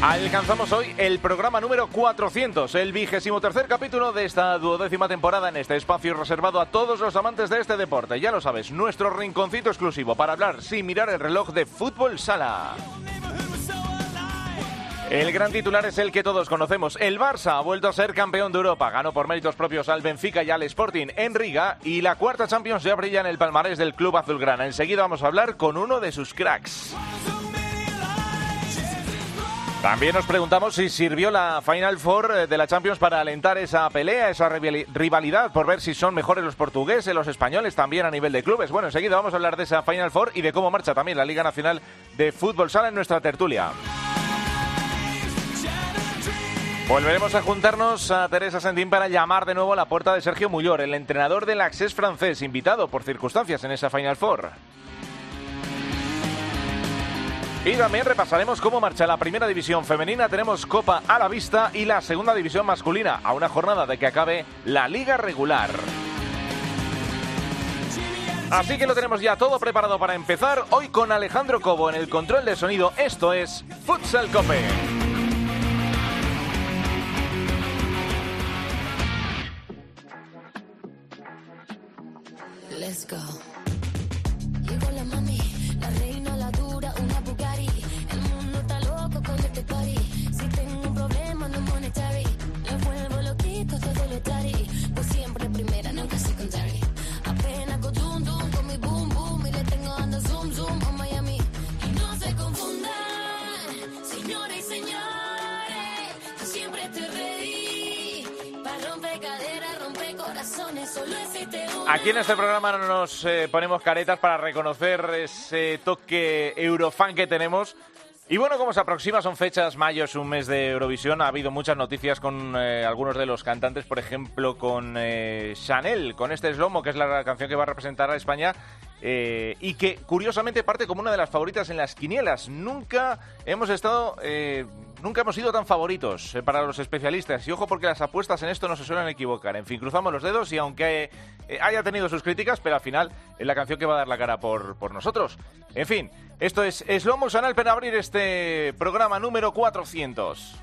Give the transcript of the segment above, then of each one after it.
Alcanzamos hoy el programa número 400, el vigésimo tercer capítulo de esta duodécima temporada en este espacio reservado a todos los amantes de este deporte. Ya lo sabes, nuestro rinconcito exclusivo para hablar sin mirar el reloj de fútbol sala. El gran titular es el que todos conocemos. El Barça ha vuelto a ser campeón de Europa. Ganó por méritos propios al Benfica y al Sporting en Riga. Y la cuarta Champions ya brilla en el palmarés del club azulgrana. Enseguida vamos a hablar con uno de sus cracks. También nos preguntamos si sirvió la Final Four eh, de la Champions para alentar esa pelea, esa rivalidad, por ver si son mejores los portugueses, los españoles, también a nivel de clubes. Bueno, enseguida vamos a hablar de esa Final Four y de cómo marcha también la Liga Nacional de Fútbol Sala en nuestra tertulia. Volveremos a juntarnos a Teresa Sentín para llamar de nuevo a la puerta de Sergio Mullor, el entrenador del Access francés, invitado por circunstancias en esa Final Four. Y también repasaremos cómo marcha la primera división femenina. Tenemos Copa a la vista y la segunda división masculina a una jornada de que acabe la liga regular. Así que lo tenemos ya todo preparado para empezar. Hoy con Alejandro Cobo en el control de sonido. Esto es Futsal Cope. En este programa no nos eh, ponemos caretas para reconocer ese toque eurofan que tenemos. Y bueno, como se aproxima, son fechas, mayo es un mes de Eurovisión, ha habido muchas noticias con eh, algunos de los cantantes, por ejemplo con eh, Chanel, con este Slomo, que es la canción que va a representar a España eh, y que curiosamente parte como una de las favoritas en las quinielas. Nunca hemos estado, eh, nunca hemos sido tan favoritos eh, para los especialistas. Y ojo porque las apuestas en esto no se suelen equivocar. En fin, cruzamos los dedos y aunque haya tenido sus críticas, pero al final es la canción que va a dar la cara por, por nosotros. En fin, esto es Slow Sanal para abrir este programa número 400.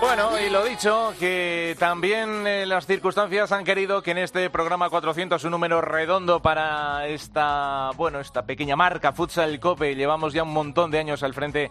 Bueno, y lo dicho, que también eh, las circunstancias han querido que en este programa 400, un número redondo para esta, bueno, esta pequeña marca Futsal Cope, llevamos ya un montón de años al frente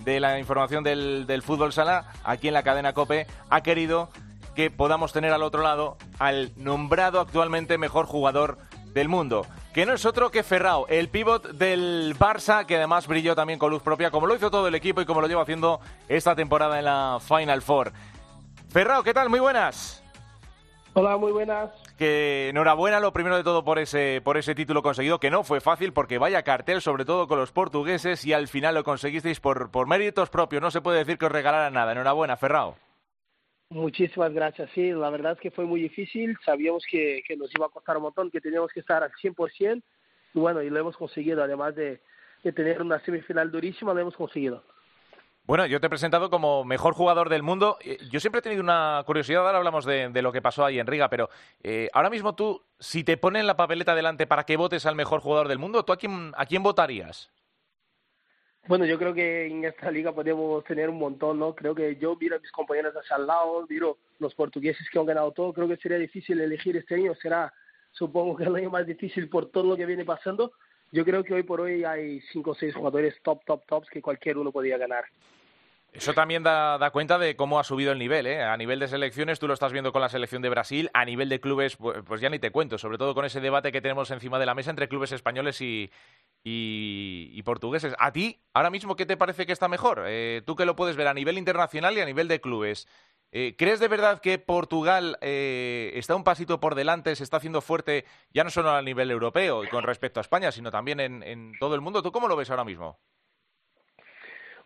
de la información del, del fútbol sala, aquí en la cadena Cope, ha querido que podamos tener al otro lado al nombrado actualmente mejor jugador del mundo que no es otro que Ferrao, el pívot del Barça, que además brilló también con luz propia, como lo hizo todo el equipo y como lo lleva haciendo esta temporada en la Final Four. Ferrao, ¿qué tal? Muy buenas. Hola, muy buenas. Que enhorabuena lo primero de todo por ese, por ese título conseguido, que no fue fácil porque vaya cartel, sobre todo con los portugueses, y al final lo conseguisteis por, por méritos propios. No se puede decir que os regalara nada. Enhorabuena, Ferrao. Muchísimas gracias. Sí, la verdad es que fue muy difícil. Sabíamos que, que nos iba a costar un montón, que teníamos que estar al 100%. Y bueno, y lo hemos conseguido. Además de, de tener una semifinal durísima, lo hemos conseguido. Bueno, yo te he presentado como mejor jugador del mundo. Eh, yo siempre he tenido una curiosidad, ahora hablamos de, de lo que pasó ahí en Riga, pero eh, ahora mismo tú, si te ponen la papeleta delante para que votes al mejor jugador del mundo, ¿tú a quién, a quién votarías? Bueno, yo creo que en esta liga podemos tener un montón, ¿no? Creo que yo miro a mis compañeros hacia al lado, miro los portugueses que han ganado todo, creo que sería difícil elegir este año, será supongo que el año más difícil por todo lo que viene pasando. Yo creo que hoy por hoy hay cinco o seis jugadores top, top, tops que cualquier uno podría ganar. Eso también da, da, cuenta de cómo ha subido el nivel, ¿eh? A nivel de selecciones, tú lo estás viendo con la selección de Brasil, a nivel de clubes, pues, pues ya ni te cuento, sobre todo con ese debate que tenemos encima de la mesa entre clubes españoles y, y, portugueses. ¿A ti, ahora mismo, qué te parece que está mejor? Eh, tú que lo puedes ver a nivel internacional y a nivel de clubes. Eh, ¿Crees de verdad que Portugal eh, está un pasito por delante, se está haciendo fuerte, ya no solo a nivel europeo y con respecto a España, sino también en, todo el mundo? ¿Tú cómo lo ves ahora mismo?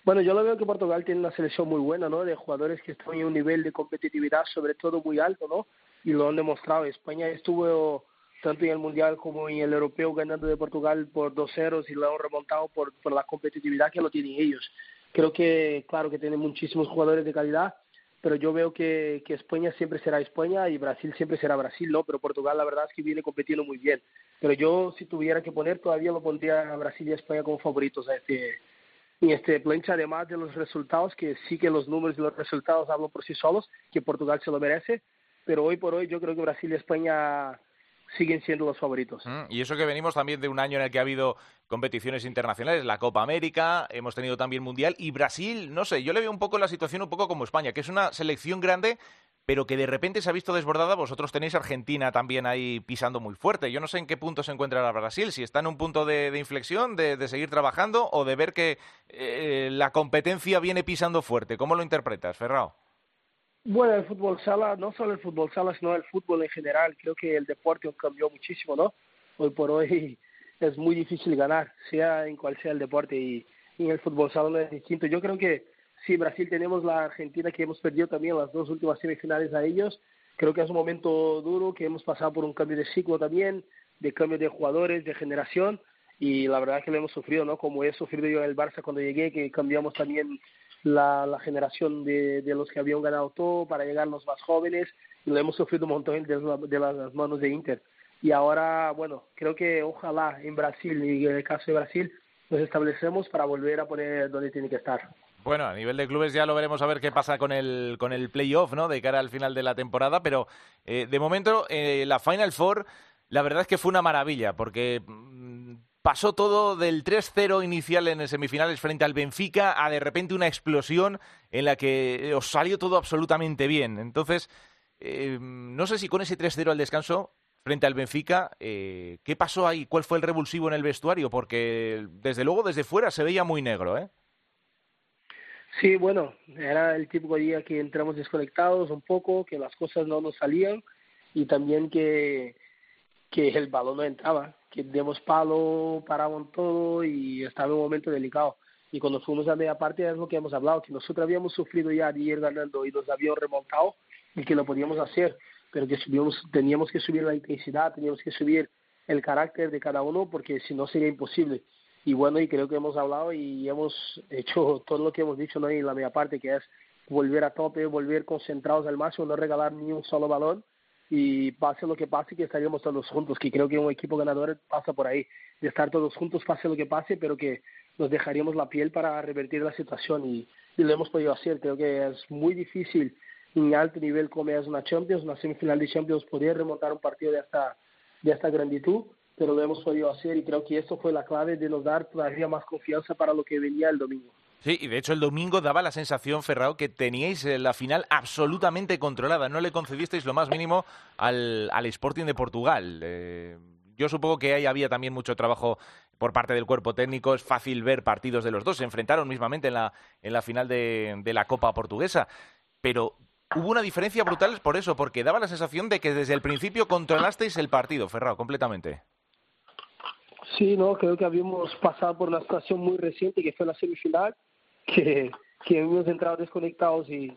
Bueno, yo lo veo que Portugal tiene una selección muy buena, ¿no? De jugadores que están en un nivel de competitividad sobre todo muy alto, ¿no? Y lo han demostrado. España estuvo tanto en el Mundial como en el Europeo ganando de Portugal por dos ceros y lo han remontado por, por la competitividad que lo tienen ellos. Creo que, claro, que tienen muchísimos jugadores de calidad, pero yo veo que, que España siempre será España y Brasil siempre será Brasil, ¿no? Pero Portugal la verdad es que viene compitiendo muy bien. Pero yo si tuviera que poner todavía lo pondría a Brasil y a España como favoritos a este, en este plancha, además de los resultados, que sí que los números y los resultados hablan por sí solos, que Portugal se lo merece, pero hoy por hoy yo creo que Brasil y España siguen siendo los favoritos. Mm, y eso que venimos también de un año en el que ha habido competiciones internacionales, la Copa América, hemos tenido también Mundial y Brasil, no sé, yo le veo un poco la situación un poco como España, que es una selección grande, pero que de repente se ha visto desbordada. Vosotros tenéis Argentina también ahí pisando muy fuerte. Yo no sé en qué punto se encuentra Brasil, si está en un punto de, inflexión, de, seguir trabajando o de ver que eh, la competencia viene pisando fuerte. ¿Cómo lo interpretas, Ferrao? Bueno, el fútbol sala, no solo el fútbol sala, sino el fútbol en general. Creo que el deporte cambió muchísimo, ¿no? Hoy por hoy es muy difícil ganar, sea en cual sea el deporte, y, en el fútbol sala no es distinto. Yo creo que sí, Brasil tenemos la Argentina que hemos perdido también las dos últimas semifinales a ellos. Creo que es un momento duro, que hemos pasado por un cambio de ciclo también, de cambio de jugadores, de generación, y la verdad que lo hemos sufrido, ¿no? Como he sufrido yo en el Barça cuando llegué, que cambiamos también la, la generación de, de, los que habían ganado todo para llegar los más jóvenes y lo hemos sufrido un montón de, de las manos de Inter. Y ahora, bueno, creo que ojalá en Brasil y en el caso de Brasil nos establecemos para volver a poner donde tiene que estar. Bueno, a nivel de clubes ya lo veremos a ver qué pasa con el, con el playoff, ¿no? De cara al final de la temporada, pero eh, de momento eh, la Final Four, la verdad es que fue una maravilla, porque mm, pasó todo del 3-0 inicial en semifinales frente al Benfica a de repente una explosión en la que os salió todo absolutamente bien. Entonces, eh, no sé si con ese 3-0 al descanso frente al Benfica, eh, ¿qué pasó ahí? ¿Cuál fue el revulsivo en el vestuario? Porque desde luego desde fuera se veía muy negro, ¿eh? Sí, bueno, era el típico día que entramos desconectados un poco, que las cosas no nos salían y también que, que el balón no entraba que demos palo, paraban todo y estaba en un momento delicado. Y cuando fuimos a media parte es lo que hemos hablado, que nosotros habíamos sufrido ya de ir ganando y nos habíamos remontado y que lo podíamos hacer, pero que subíamos, teníamos que subir la intensidad, teníamos que subir el carácter de cada uno porque si no sería imposible. Y bueno, y creo que hemos hablado y hemos hecho todo lo que hemos dicho ¿no? en la media parte, que es volver a tope, volver concentrados al máximo, no regalar ni un solo balón y pase lo que pase, que estaríamos todos juntos, que creo que un equipo ganador pasa por ahí, de estar todos juntos, pase lo que pase, pero que nos dejaríamos la piel para revertir la situación y, lo hemos podido hacer. Creo que es muy difícil en alto nivel como es una Champions, una semifinal de Champions, poder remontar un partido de esta, de esta granditud, pero lo hemos podido hacer y creo que esto fue la clave de nos dar todavía más confianza para lo que venía el domingo. Sí, y de hecho el domingo daba la sensación, Ferrao, que teníais eh, la final absolutamente controlada. No le concedisteis lo más mínimo al, al Sporting de Portugal. Eh, yo supongo que ahí había también mucho trabajo por parte del cuerpo técnico. Es fácil ver partidos de los dos. Se enfrentaron mismamente en la, en la final de, de la Copa Portuguesa. Pero hubo una diferencia brutal por eso, porque daba la sensación de que desde el principio controlasteis el partido, Ferrao, completamente. Sí, no, creo que habíamos pasado por una situación muy reciente que fue la semifinal que, que hemos entrado desconectados y,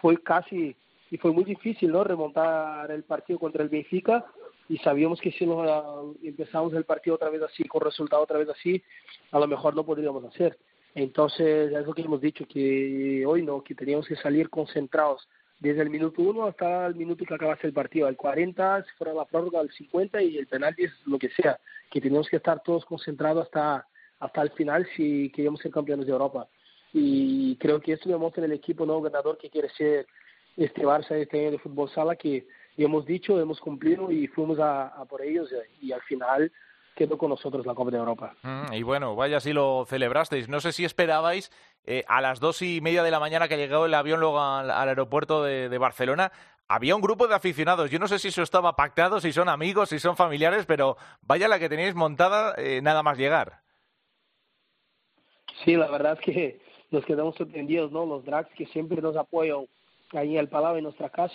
fue casi y fue muy difícil no remontar el partido contra el Benfica y sabíamos que si no empezamos el partido otra vez así con resultado otra vez así a lo mejor no podríamos hacer. Entonces es lo que hemos dicho que hoy no que teníamos que salir concentrados desde el minuto uno hasta el minuto que acabase el partido, al 40, si fuera la prórroga, al 50 y el penalti es lo que sea, que teníamos que estar todos concentrados hasta hasta el final si queríamos ser campeones de Europa. Y creo que esto demuestra el equipo no ganador que quiere ser este Barça este año de fútbol sala que hemos dicho, hemos cumplido y fuimos a, por ellos y, al final quedó con nosotros la Copa de Europa. Mm, y bueno, vaya si lo celebrasteis. No sé si esperabais eh, a las dos y media de la mañana que llegó el avión luego al, aeropuerto de, Barcelona. Había un grupo de aficionados. Yo no sé si eso estaba pactado, si son amigos, si son familiares, pero vaya la que tenéis montada eh, nada más llegar. Sí, la verdad es que nos quedamos sorprendidos, ¿no? Los drags que siempre nos apoyan ahí en el Palau, en nuestra casa,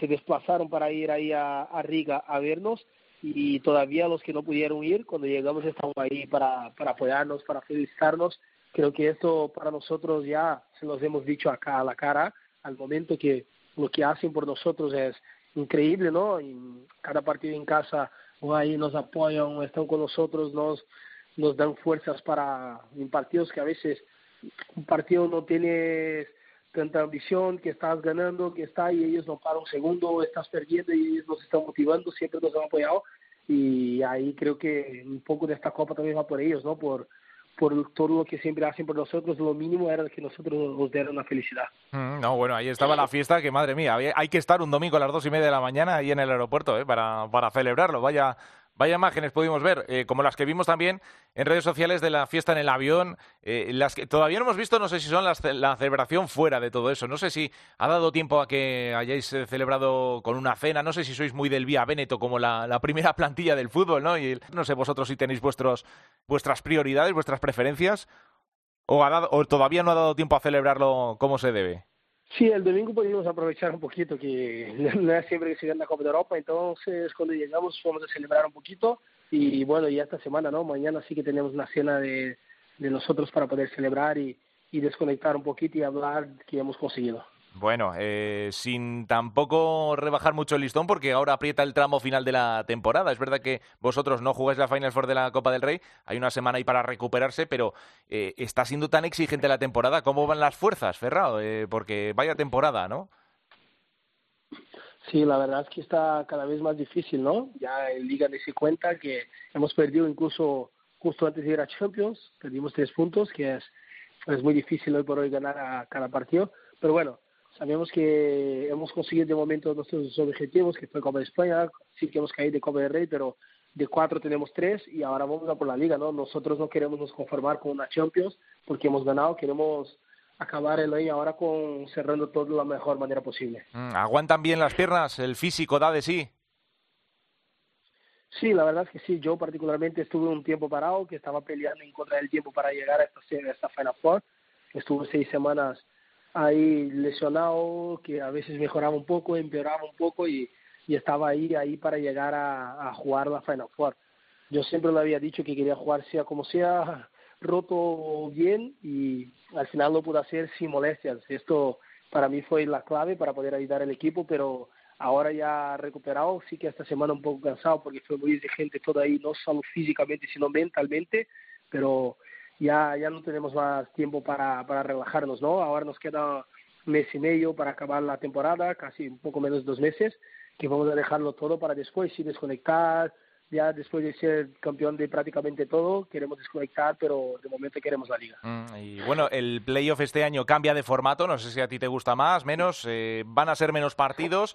se desplazaron para ir ahí a, Riga a vernos y todavía los que no pudieron ir, cuando llegamos estamos ahí para, para apoyarnos, para felicitarnos. Creo que esto para nosotros ya se los hemos dicho acá a la cara, al momento que lo que hacen por nosotros es increíble, ¿no? En cada partido en casa o ahí nos apoyan, están con nosotros, nos, nos dan fuerzas para en partidos que a veces un partido no tiene tanta ambición, que estás ganando, que está y ellos no paran un segundo, estás perdiendo y ellos nos están motivando, siempre nos han apoyado y ahí creo que un poco de esta copa también va por ellos, ¿no? Por, por todo lo que siempre hacen por nosotros, lo mínimo era que nosotros nos dieran la felicidad. Mm, no, bueno, ahí estaba la fiesta, que madre mía, hay que estar un domingo a las dos y media de la mañana ahí en el aeropuerto ¿eh? para, para celebrarlo. Vaya, Vaya imágenes pudimos ver, eh, como las que vimos también en redes sociales de la fiesta en el avión, eh, las que todavía no hemos visto, no sé si son las, la celebración fuera de todo eso, no sé si ha dado tiempo a que hayáis eh, celebrado con una cena, no sé si sois muy del Vía Veneto como la, primera plantilla del fútbol, ¿no? Y no sé vosotros si tenéis vuestros, vuestras prioridades, vuestras preferencias, o todavía no ha dado tiempo a celebrarlo como se debe. Sí, el domingo pudimos aprovechar un poquito, que no es siempre que se gana la Copa de Europa, entonces cuando llegamos vamos a celebrar un poquito y bueno, ya esta semana, ¿no? Mañana sí que tenemos una cena de, de nosotros para poder celebrar y, y desconectar un poquito y hablar que hemos conseguido. Bueno, eh, sin tampoco rebajar mucho el listón, porque ahora aprieta el tramo final de la temporada. Es verdad que vosotros no jugáis la Final Four de la Copa del Rey, hay una semana ahí para recuperarse, pero eh, está siendo tan exigente la temporada. ¿Cómo van las fuerzas, Ferrao? Eh, porque vaya temporada, ¿no? Sí, la verdad es que está cada vez más difícil, ¿no? Ya en Liga se cuenta que hemos perdido incluso justo antes de ir a Champions, perdimos tres puntos, que es, es muy difícil hoy por hoy ganar a cada partido. Pero bueno, Sabemos que hemos conseguido de momento nuestros objetivos, que fue Copa de España, sí que hemos caído de Copa del Rey, pero de cuatro tenemos tres y ahora vamos a por la liga, ¿no? Nosotros no queremos nos conformar con una Champions porque hemos ganado, queremos acabar el año ahora con cerrando todo de la mejor manera posible. Mm, ¿Aguantan bien las piernas? ¿El físico da de sí? Sí, la verdad es que sí. Yo particularmente estuve un tiempo parado, que estaba peleando en contra del tiempo para llegar a esta, a esta Final Four. Estuve seis semanas ahí lesionado, que a veces mejoraba un poco, empeoraba un poco y, y estaba ahí, ahí para llegar a, a jugar la Final Four. Yo siempre le había dicho que quería jugar sea como sea, roto bien y al final lo pude hacer sin molestias. Esto para mí fue la clave para poder ayudar al equipo, pero ahora ya recuperado, sí que esta semana un poco cansado porque fue muy exigente todo ahí, no solo físicamente, sino mentalmente, pero ya, ya no tenemos más tiempo para, para relajarnos, ¿no? Ahora nos queda un mes y medio para acabar la temporada, casi un poco menos de dos meses, que vamos a dejarlo todo para después, y desconectar, ya después de ser campeón de prácticamente todo, queremos desconectar, pero de momento queremos la liga. Mm, y bueno, el playoff este año cambia de formato, no sé si a ti te gusta más, menos, eh, van a ser menos partidos.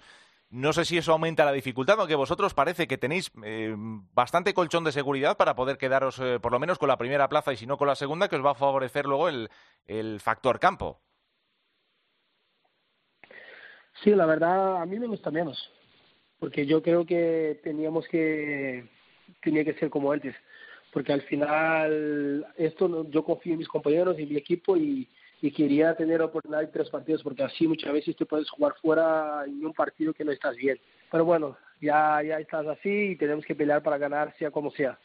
No sé si eso aumenta la dificultad, aunque vosotros parece que tenéis eh, bastante colchón de seguridad para poder quedaros eh, por lo menos con la primera plaza y si no con la segunda, que os va a favorecer luego el, el factor campo. Sí, la verdad a mí me gusta menos, porque yo creo que teníamos que tenía que ser como antes, porque al final esto yo confío en mis compañeros y mi equipo y y quería tener oportunidad de tres partidos porque así muchas veces te puedes jugar fuera en un partido que no estás bien. Pero bueno, ya, ya estás así y tenemos que pelear para ganar sea como sea.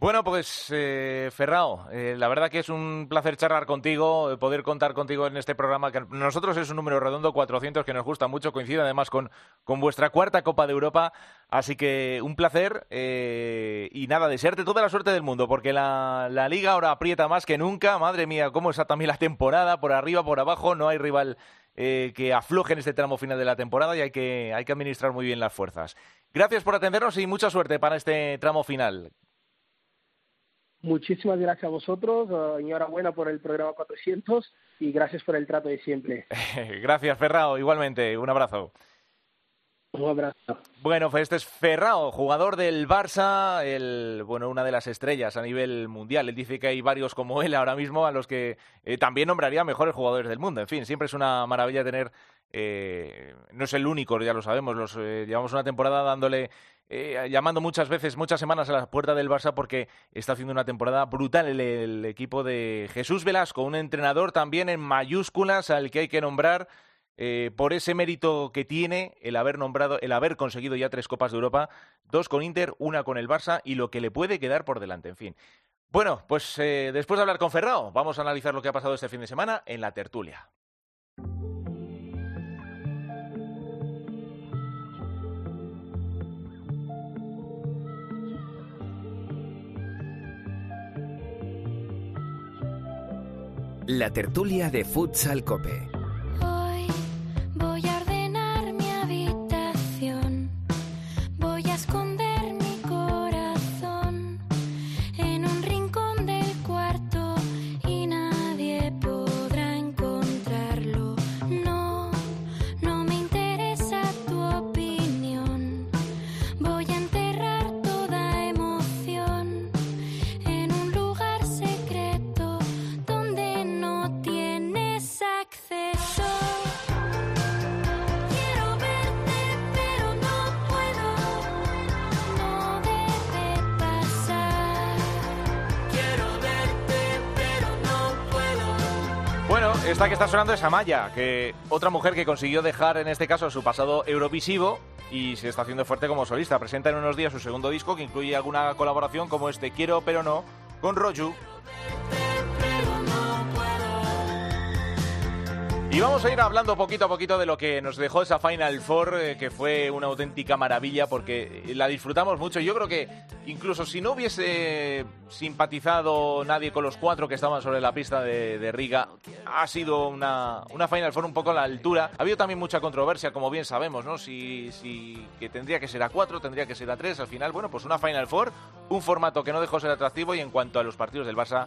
Bueno, pues eh, Ferrao, eh, la verdad que es un placer charlar contigo, eh, poder contar contigo en este programa, que nosotros es un número redondo, 400, que nos gusta mucho, coincide además con, con vuestra cuarta Copa de Europa, así que un placer eh, y nada, desearte toda la suerte del mundo, porque la, la, liga ahora aprieta más que nunca, madre mía, cómo está también la temporada, por arriba, por abajo, no hay rival que afloje en este tramo final de la temporada y hay que, hay que administrar muy bien las fuerzas. Gracias por atendernos y mucha suerte para este tramo final. Muchísimas gracias a vosotros, uh, enhorabuena por el programa 400 y gracias por el trato de siempre. gracias, Ferrao, igualmente, un abrazo. Un abrazo. Bueno, pues este es Ferrao, jugador del Barça, el, bueno, una de las estrellas a nivel mundial. Él dice que hay varios como él ahora mismo a los que eh, también nombraría mejores jugadores del mundo. En fin, siempre es una maravilla tener, eh, no es el único, ya lo sabemos, eh, llevamos una temporada dándole eh, llamando muchas veces, muchas semanas a la puerta del Barça porque está haciendo una temporada brutal el, equipo de Jesús Velasco, un entrenador también en mayúsculas al que hay que nombrar por ese mérito que tiene el haber nombrado, el haber conseguido ya tres Copas de Europa, dos con Inter, una con el Barça y lo que le puede quedar por delante. En fin. Bueno, pues después de hablar con Ferrao, vamos a analizar lo que ha pasado este fin de semana en la tertulia. La tertulia de Futsal Cope. Esta que está sonando es Amaya, que otra mujer que consiguió dejar en este caso su pasado eurovisivo y se está haciendo fuerte como solista. Presenta en unos días su segundo disco que incluye alguna colaboración como este Quiero pero no con Roju. Y vamos a ir hablando poquito a poquito de lo que nos dejó esa Final Four, eh, que fue una auténtica maravilla porque la disfrutamos mucho. Yo creo que incluso si no hubiese simpatizado nadie con los cuatro que estaban sobre la pista de, Riga, ha sido una, una, Final Four un poco a la altura. Ha habido también mucha controversia, como bien sabemos, ¿no? Si, si que tendría que ser a cuatro, tendría que ser a tres. Al final, bueno, pues una Final Four, un formato que no dejó ser atractivo y en cuanto a los partidos del Barça,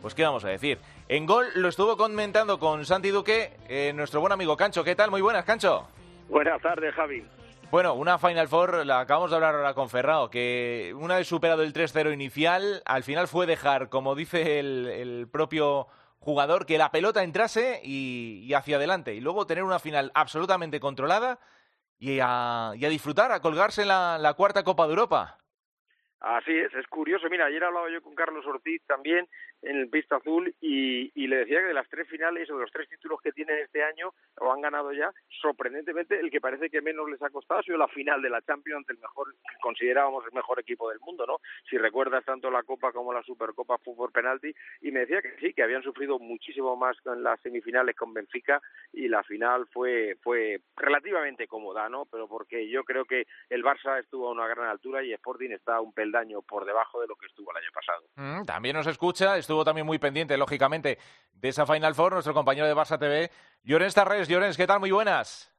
pues qué vamos a decir. En gol lo estuvo comentando con Santi Duque, eh, nuestro buen amigo Cancho. ¿Qué tal? Muy buenas, Cancho. Buenas tardes, Javi. Bueno, una Final Four, la acabamos de hablar ahora con Ferrao, que una vez superado el 3-0 inicial, al final fue dejar, como dice el, propio jugador, que la pelota entrase y, hacia adelante. Y luego tener una final absolutamente controlada y a, disfrutar, a colgarse en la cuarta Copa de Europa. Así es, es curioso. Mira, ayer hablaba yo con Carlos Ortiz también en el Pista Azul y, y, le decía que de las tres finales o de los tres títulos que tienen este año o han ganado ya, sorprendentemente el que parece que menos les ha costado ha sido la final de la Champions el mejor, considerábamos el mejor equipo del mundo, ¿no? Si recuerdas tanto la Copa como la Supercopa por penalti y me decía que sí, que habían sufrido muchísimo más en las semifinales con Benfica y la final fue fue relativamente cómoda, ¿no? Pero porque yo creo que el Barça estuvo a una gran altura y Sporting está un peldaño por debajo de lo que estuvo el año pasado. Mm, también nos escucha, estuvo también muy pendiente, lógicamente, de esa Final Four, nuestro compañero de Barça TV, Llorens Tarres. Llorens, ¿qué tal? Muy buenas.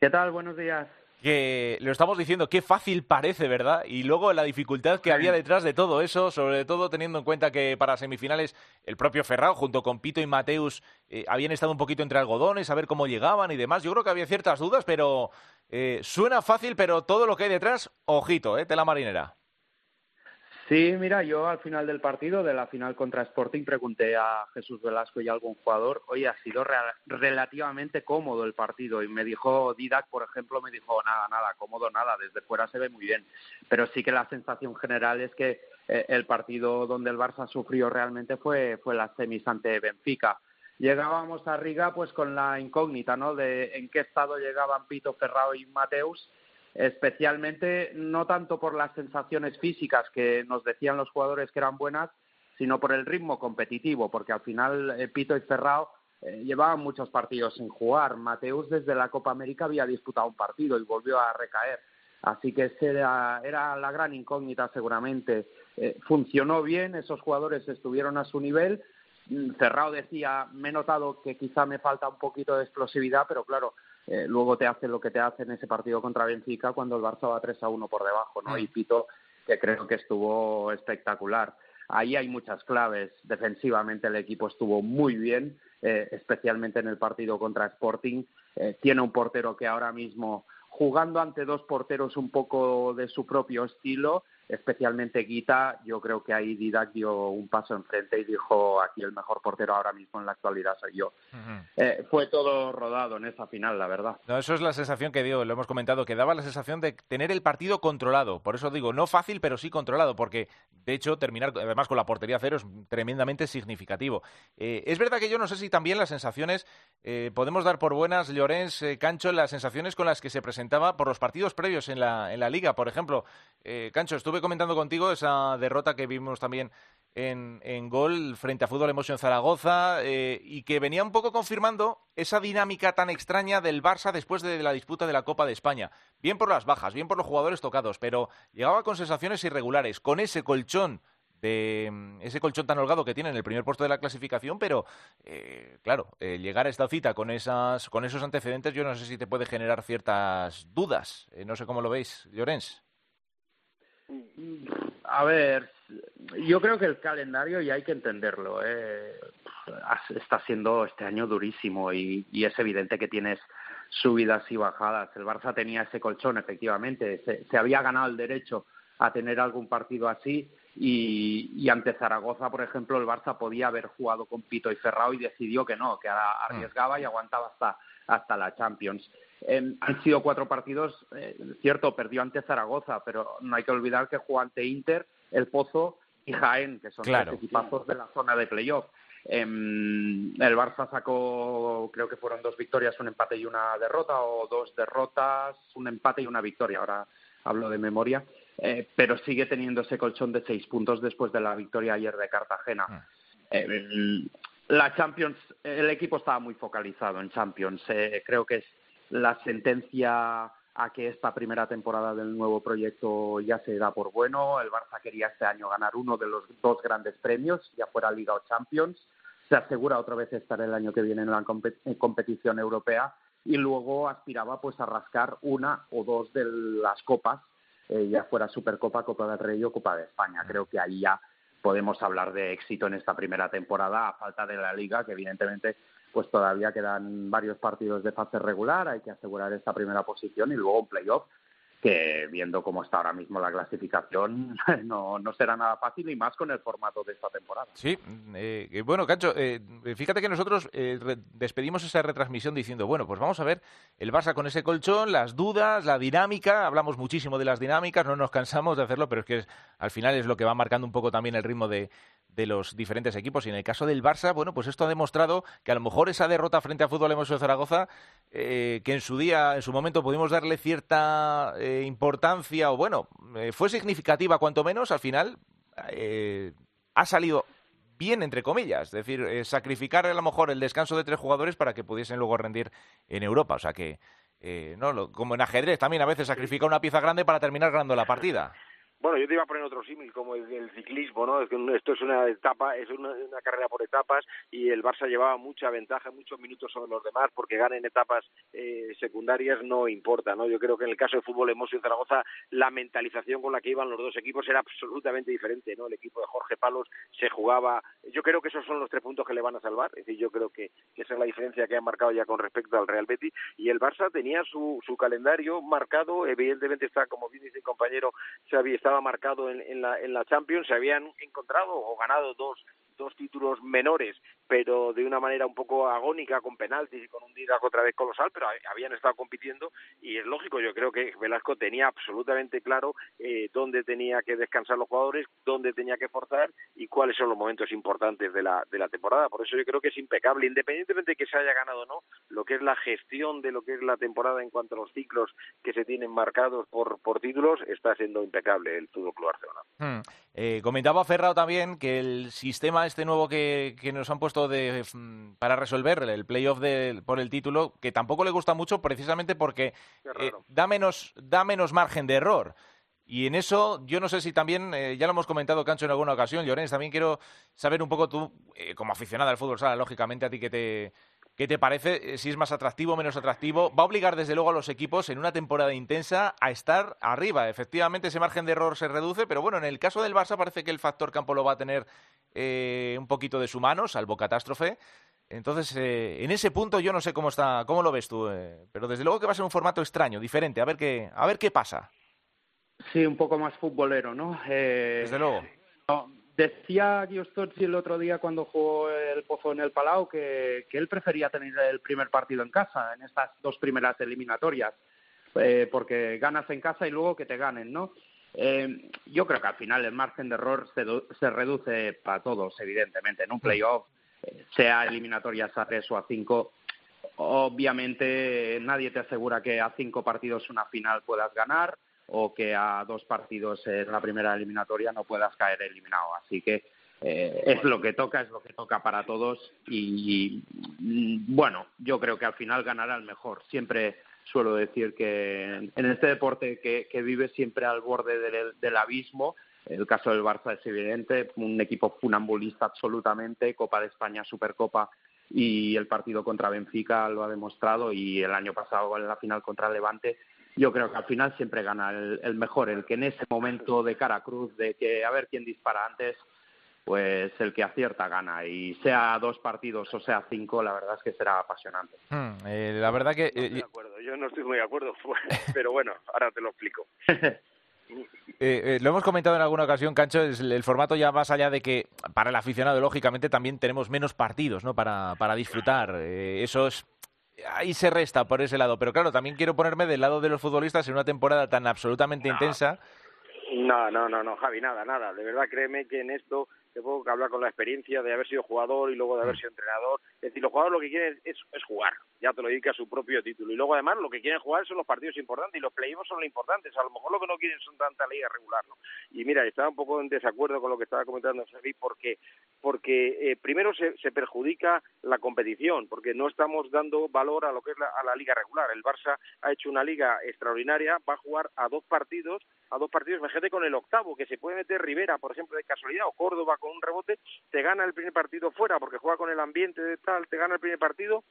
¿Qué tal? Buenos días. Que lo estamos diciendo, qué fácil parece, ¿verdad? Y luego la dificultad que había detrás de todo eso, sobre todo teniendo en cuenta que para semifinales el propio Ferrao, junto con Pito y Mateus, eh, habían estado un poquito entre algodones, a ver cómo llegaban y demás. Yo creo que había ciertas dudas, pero eh, suena fácil, pero todo lo que hay detrás, ojito, ¿eh? Tela marinera. Sí, mira, yo al final del partido, de la final contra Sporting, pregunté a Jesús Velasco y a algún jugador, oye, ha sido relativamente cómodo el partido. Y me dijo, Didac, por ejemplo, me dijo, nada, nada, cómodo, nada, desde fuera se ve muy bien. Pero sí que la sensación general es que eh, el partido donde el Barça sufrió realmente fue, fue la semis ante Benfica. Llegábamos a Riga pues con la incógnita, ¿no?, de en qué estado llegaban Pito Ferrao y Mateus especialmente no tanto por las sensaciones físicas que nos decían los jugadores que eran buenas, sino por el ritmo competitivo, porque al final eh, Pito y Ferrao eh, llevaban muchos partidos sin jugar. Mateus desde la Copa América había disputado un partido y volvió a recaer. Así que era, era la gran incógnita seguramente. Eh, funcionó bien, esos jugadores estuvieron a su nivel. Mm, Ferrao decía, me he notado que quizá me falta un poquito de explosividad, pero claro, eh, luego te hace lo que te hace en ese partido contra Benfica cuando el Barça va 3 a 1 por debajo, ¿no? Mm. Y Pito, que creo que estuvo espectacular. Ahí hay muchas claves. Defensivamente el equipo estuvo muy bien, eh, especialmente en el partido contra Sporting. Eh, tiene un portero que ahora mismo, jugando ante dos porteros un poco de su propio estilo, especialmente Guita, yo creo que ahí Didac dio un paso enfrente y dijo aquí el mejor portero ahora mismo en la actualidad soy yo. Eh, fue todo rodado en esa final, la verdad. No, eso es la sensación que dio, lo hemos comentado, que daba la sensación de tener el partido controlado. Por eso digo, no fácil, pero sí controlado, porque de hecho terminar además con la portería cero es tremendamente significativo. Eh, es verdad que yo no sé si también las sensaciones eh, podemos dar por buenas, Llorens, Cancho, las sensaciones con las que se presentaba por los partidos previos en la, en la liga. Por ejemplo, Cancho, estuve comentando contigo esa derrota que vimos también en, en gol frente a Fútbol Emotion Zaragoza eh, y que venía un poco confirmando esa dinámica tan extraña del Barça después de la disputa de la Copa de España. Bien por las bajas, bien por los jugadores tocados, pero llegaba con sensaciones irregulares, con ese colchón de ese colchón tan holgado que tiene en el primer puesto de la clasificación, pero eh, claro, eh, llegar a esta cita con esas con esos antecedentes, yo no sé si te puede generar ciertas dudas. no sé cómo lo veis, Llorens. A ver, yo creo que el calendario y hay que entenderlo. ¿eh? Está siendo este año durísimo y, es evidente que tienes subidas y bajadas. El Barça tenía ese colchón, efectivamente. Se, había ganado el derecho a tener algún partido así y, ante Zaragoza, por ejemplo, el Barça podía haber jugado con Pito y Ferrao y decidió que no, que arriesgaba y aguantaba hasta, hasta la Champions. Eh, han sido cuatro partidos, eh, cierto, perdió ante Zaragoza, pero no hay que olvidar que jugó ante Inter, El Pozo y Jaén, que son los equipazos de la zona de playoff. Em, el Barça sacó, creo que fueron dos victorias, un empate y una derrota, o dos derrotas, un empate y una victoria, ahora hablo de memoria, eh, pero sigue teniendo ese colchón de seis puntos después de la victoria ayer de Cartagena. Ah. Em, la Champions, el equipo estaba muy focalizado en Champions. creo que es la sentencia a que esta primera temporada del nuevo proyecto ya se da por bueno. El Barça quería este año ganar uno de los dos grandes premios, ya fuera Liga o Champions. Se asegura otra vez estar el año que viene en la competición europea y luego aspiraba pues a rascar una o dos de las copas, eh, ya fuera Supercopa, Copa del Rey o Copa de España. Creo que ahí ya podemos hablar de éxito en esta primera temporada a falta de la Liga, que evidentemente pues todavía quedan varios partidos de fase regular, hay que asegurar esta primera posición y luego un playoff que viendo cómo está ahora mismo la clasificación no, no será nada fácil y más con el formato de esta temporada. Sí, eh, bueno, Cancho, eh, fíjate que nosotros eh, despedimos esa retransmisión diciendo, bueno, pues vamos a ver el Barça con ese colchón, las dudas, la dinámica, hablamos muchísimo de las dinámicas, no nos cansamos de hacerlo, pero es que al final es lo que va marcando un poco también el ritmo de, de los diferentes equipos. Y en el caso del Barça, bueno, pues esto ha demostrado que a lo mejor esa derrota frente a Fútbol Emoso de Zaragoza, que en su día, en su momento pudimos darle cierta importancia, o bueno, eh, fue significativa cuanto menos, al final eh, ha salido bien, entre comillas. Es decir, eh, sacrificar a lo mejor el descanso de tres jugadores para que pudiesen luego rendir en Europa. O sea que, no, como en ajedrez también a veces sacrifica una pieza grande para terminar ganando la partida. Bueno, yo te iba a poner otro símil, como el del ciclismo, ¿no? Esto es una etapa, es una, carrera por etapas y el Barça llevaba mucha ventaja, muchos minutos sobre los demás, porque ganen etapas eh, secundarias no importa, ¿no? Yo creo que en el caso de fútbol Emosio Zaragoza, la mentalización con la que iban los dos equipos era absolutamente diferente, ¿no? El equipo de Jorge Palos se jugaba, yo creo que esos son los tres puntos que le van a salvar, es decir, yo creo que, esa es la diferencia que han marcado ya con respecto al Real Betis y el Barça tenía su, su calendario marcado, evidentemente está, como bien dice el compañero Xavi, está marcado en, en, la, en la Champions, se habían encontrado o ganado dos dos títulos menores, pero de una manera un poco agónica, con penaltis y con un Didac otra vez colosal, pero habían estado compitiendo y es lógico, yo creo que Velasco tenía absolutamente claro eh, dónde tenía que descansar los jugadores, dónde tenía que forzar y cuáles son los momentos importantes de la, de la temporada. Por eso yo creo que es impecable, independientemente de que se haya ganado o no, lo que es la gestión de lo que es la temporada en cuanto a los ciclos que se tienen marcados por, por títulos, está siendo impecable el Fútbol Club Barcelona. Hmm. Eh, comentaba Ferrao también que el sistema este nuevo que, nos han puesto de, mm, para resolver el playoff por el título, que tampoco le gusta mucho precisamente porque eh, da, menos, da menos margen de error. Y en eso, yo no sé si también, eh, ya lo hemos comentado, Cancho, en alguna ocasión, Llorens, también quiero saber un poco tú, como aficionada al fútbol sala, lógicamente a ti que te, ¿Qué te parece? Eh, si es más atractivo o menos atractivo. Va a obligar desde luego a los equipos en una temporada intensa a estar arriba. Efectivamente ese margen de error se reduce, pero bueno, en el caso del Barça parece que el factor campo lo va a tener eh, un poquito de su mano, salvo catástrofe. Entonces, eh, en ese punto yo no sé cómo está, cómo lo ves tú, pero desde luego que va a ser un formato extraño, diferente. A ver qué, a ver qué pasa. Sí, un poco más futbolero, ¿no? Eh, Desde luego. Decía Giostozzi el otro día cuando jugó el Pozo en el Palau que, que él prefería tener el primer partido en casa, en estas dos primeras eliminatorias, eh, porque ganas en casa y luego que te ganen, ¿no? Eh, yo creo que al final el margen de error se, se reduce para todos, evidentemente. En un playoff, eh, sea eliminatorias a tres o a cinco, obviamente nadie te asegura que a cinco partidos una final puedas ganar o que a dos partidos en la primera eliminatoria no puedas caer eliminado. Así que eh, es lo que toca, es lo que toca para todos y, bueno, yo creo que al final ganará el mejor. Siempre suelo decir que en este deporte que, vive siempre al borde del, abismo, el caso del Barça es evidente, un equipo funambulista absolutamente, Copa de España, Supercopa y el partido contra Benfica lo ha demostrado y el año pasado en la final contra Levante yo creo que al final siempre gana el, mejor, el que en ese momento de cara cruz, de que a ver quién dispara antes, pues el que acierta gana. Y sea dos partidos o sea cinco, la verdad es que será apasionante. Hmm, eh, la verdad que... Eh, de acuerdo. Yo no estoy muy de acuerdo, pero bueno, ahora te lo explico. Eh, lo hemos comentado en alguna ocasión, Cancho, es el, formato ya más allá de que para el aficionado, lógicamente, también tenemos menos partidos ¿no? para, para disfrutar. eso es ahí se resta por ese lado. Pero claro, también quiero ponerme del lado de los futbolistas en una temporada tan absolutamente intensa. No, no, no, no, Javi, nada, nada. De verdad, créeme que en esto te puedo hablar con la experiencia de haber sido jugador y luego de haber mm. sido entrenador. Es decir, los jugadores lo que quieren es, es jugar, ya te lo dedica a su propio título. Y luego además lo que quieren jugar son los partidos importantes y los playoffs son los importantes. A lo mejor lo que no quieren son tanta liga regular. ¿no? Y mira, estaba un poco en desacuerdo con lo que estaba comentando Sergi porque, porque eh, primero se, se, perjudica la competición, porque no estamos dando valor a lo que es la, a la liga regular. El Barça ha hecho una liga extraordinaria, va a jugar a dos partidos, a dos partidos, imagínate con el octavo, que se puede meter Rivera, por ejemplo, de casualidad, o Córdoba con un rebote, te gana el primer partido fuera porque juega con el ambiente de tal, te gana el primer partido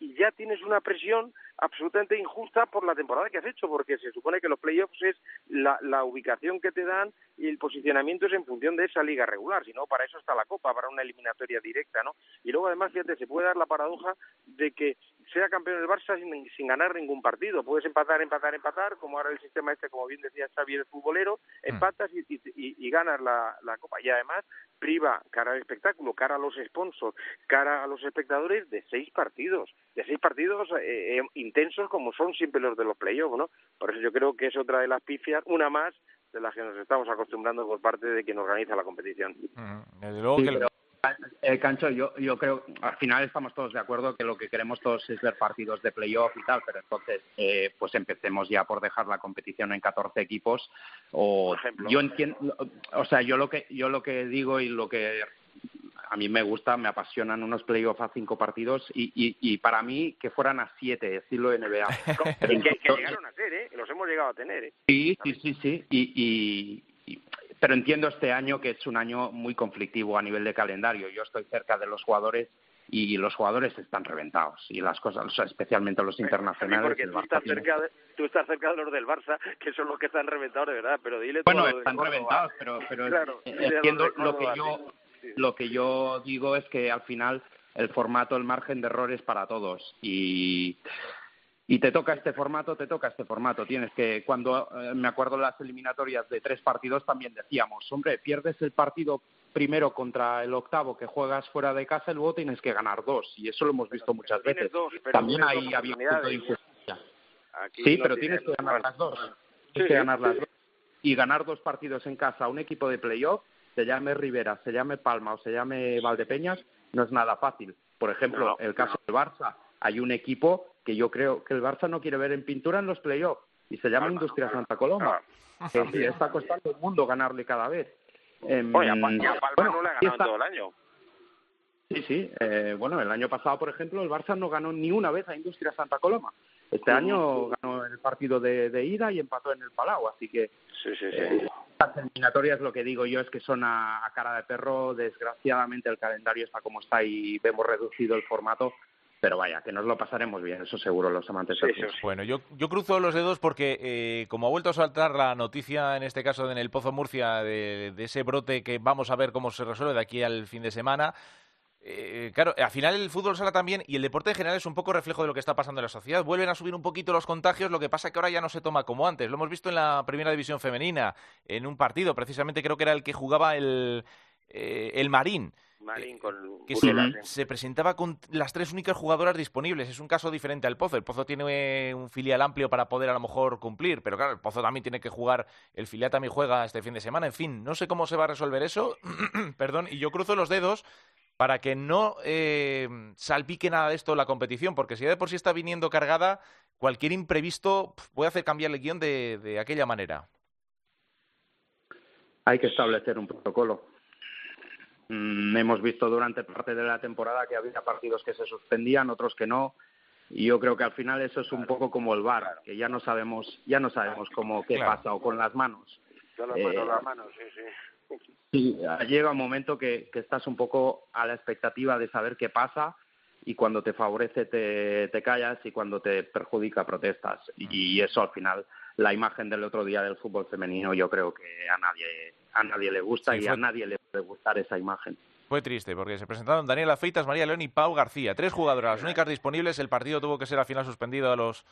y ya tienes una presión absolutamente injusta por la temporada que has hecho, porque se supone que los playoffs es la, la ubicación que te dan y el posicionamiento es en función de esa liga regular, si no, para eso está la Copa, para una eliminatoria directa, ¿no? Y luego además, fíjate, se puede dar la paradoja de que sea campeón el Barça sin, ganar ningún partido. Puedes empatar, empatar, empatar, como ahora el sistema este, como bien decía Xavier, el futbolero, mm. empatas y, y, ganas la, la, Copa. Y además priva cara al espectáculo, cara a los sponsors, cara a los espectadores de seis partidos, de seis partidos eh, eh, intensos como son siempre los de los playoffs, ¿no? Por eso yo creo que es otra de las pifias, una más de las que nos estamos acostumbrando por parte de quien organiza la competición. Desde luego que eh, Cancho, yo, yo creo, al final estamos todos de acuerdo que lo que queremos todos es ver partidos de playoff y tal, pero entonces, eh, pues empecemos ya por dejar la competición en 14 equipos. O, yo entiendo, o sea, yo lo que yo lo que digo y lo que a mí me gusta, me apasionan unos playoffs a cinco partidos y, y, y, para mí que fueran a siete, estilo NBA. que, que, llegaron a ser, ¿eh? Los hemos llegado a tener, ¿eh? Sí, sí, sí, sí. Y, y, pero entiendo este año que es un año muy conflictivo a nivel de calendario. Yo estoy cerca de los jugadores y los jugadores están reventados y las cosas, especialmente los internacionales. Porque tú estás, cerca de, tú estás cerca de los del Barça, que son los que están reventados de verdad, pero dile Bueno, están reventados, pero, pero entiendo lo que yo lo que yo digo es que al final el formato, el margen de errores para todos y y te toca este formato, te toca este formato. Tienes que, cuando eh, me acuerdo de las eliminatorias de tres partidos, también decíamos, hombre, pierdes el partido primero contra el octavo que juegas fuera de casa y luego tienes que ganar dos. Y eso lo hemos visto muchas veces. también hay había punto de injusticia. Sí, pero tienes que ganar las dos. Tienes que ganar las dos. Y ganar dos partidos en casa a un equipo de playoff, se llame Rivera, se llame Palma o se llame Valdepeñas, no es nada fácil. Por ejemplo, el caso del Barça, hay un equipo que yo creo que el Barça no quiere ver en pintura en los playoffs y se llama Industria Santa Coloma. que está costando el mundo ganarle cada vez. Eh, Oye, a Palma, no le ha ganado todo el año. Sí, sí. Eh, bueno, el año pasado, por ejemplo, el Barça no ganó ni una vez a Industria Santa Coloma. Este año ganó el partido de, ida y empató en el Palau, así que sí, sí, sí. Eh, las eliminatorias, lo que digo yo es que son a, cara de perro. Desgraciadamente el calendario está como está y vemos reducido el formato pero vaya, que nos lo pasaremos bien, eso seguro, los amantes sí, Bueno, yo, yo cruzo los dedos porque, eh, como ha vuelto a saltar la noticia, en este caso en el Pozo Murcia, de, ese brote que vamos a ver cómo se resuelve de aquí al fin de semana, eh, claro, al final el fútbol sala también y el deporte en general es un poco reflejo de lo que está pasando en la sociedad. Vuelven a subir un poquito los contagios, lo que pasa es que ahora ya no se toma como antes. Lo hemos visto en la primera división femenina, en un partido, precisamente creo que era el que jugaba el, eh, el Marín. Marín con que Burdelas, se, ¿eh? se presentaba con las tres únicas jugadoras disponibles. Es un caso diferente al Pozo. El Pozo tiene eh, un filial amplio para poder a lo mejor cumplir, pero claro, el Pozo también tiene que jugar, el filial también juega este fin de semana. En fin, no sé cómo se va a resolver eso, perdón, y yo cruzo los dedos para que no eh, salpique nada de esto la competición, porque si ya de por sí está viniendo cargada, cualquier imprevisto puede hacer cambiar el guion de, de aquella manera. Hay que establecer un protocolo. Mm, hemos visto durante parte de la temporada que había partidos que se suspendían, otros que no. Y yo creo que al final eso es un poco como el VAR, que ya no sabemos, ya no sabemos cómo qué Claro. pasa o con las manos. Yo lo Eh, las manos, sí, sí. Sí, llega un momento que, que estás un poco a la expectativa de saber qué pasa y cuando te favorece te, te callas y cuando te perjudica protestas. Y, eso al final, la imagen del otro día del fútbol femenino, yo creo que a nadie, a nadie le gusta Sí, y fue- a nadie le puede gustar esa imagen. Fue triste porque se presentaron Daniela Feitas, María León y Pau García. Tres jugadoras, las únicas disponibles. El partido tuvo que ser al final suspendido a los,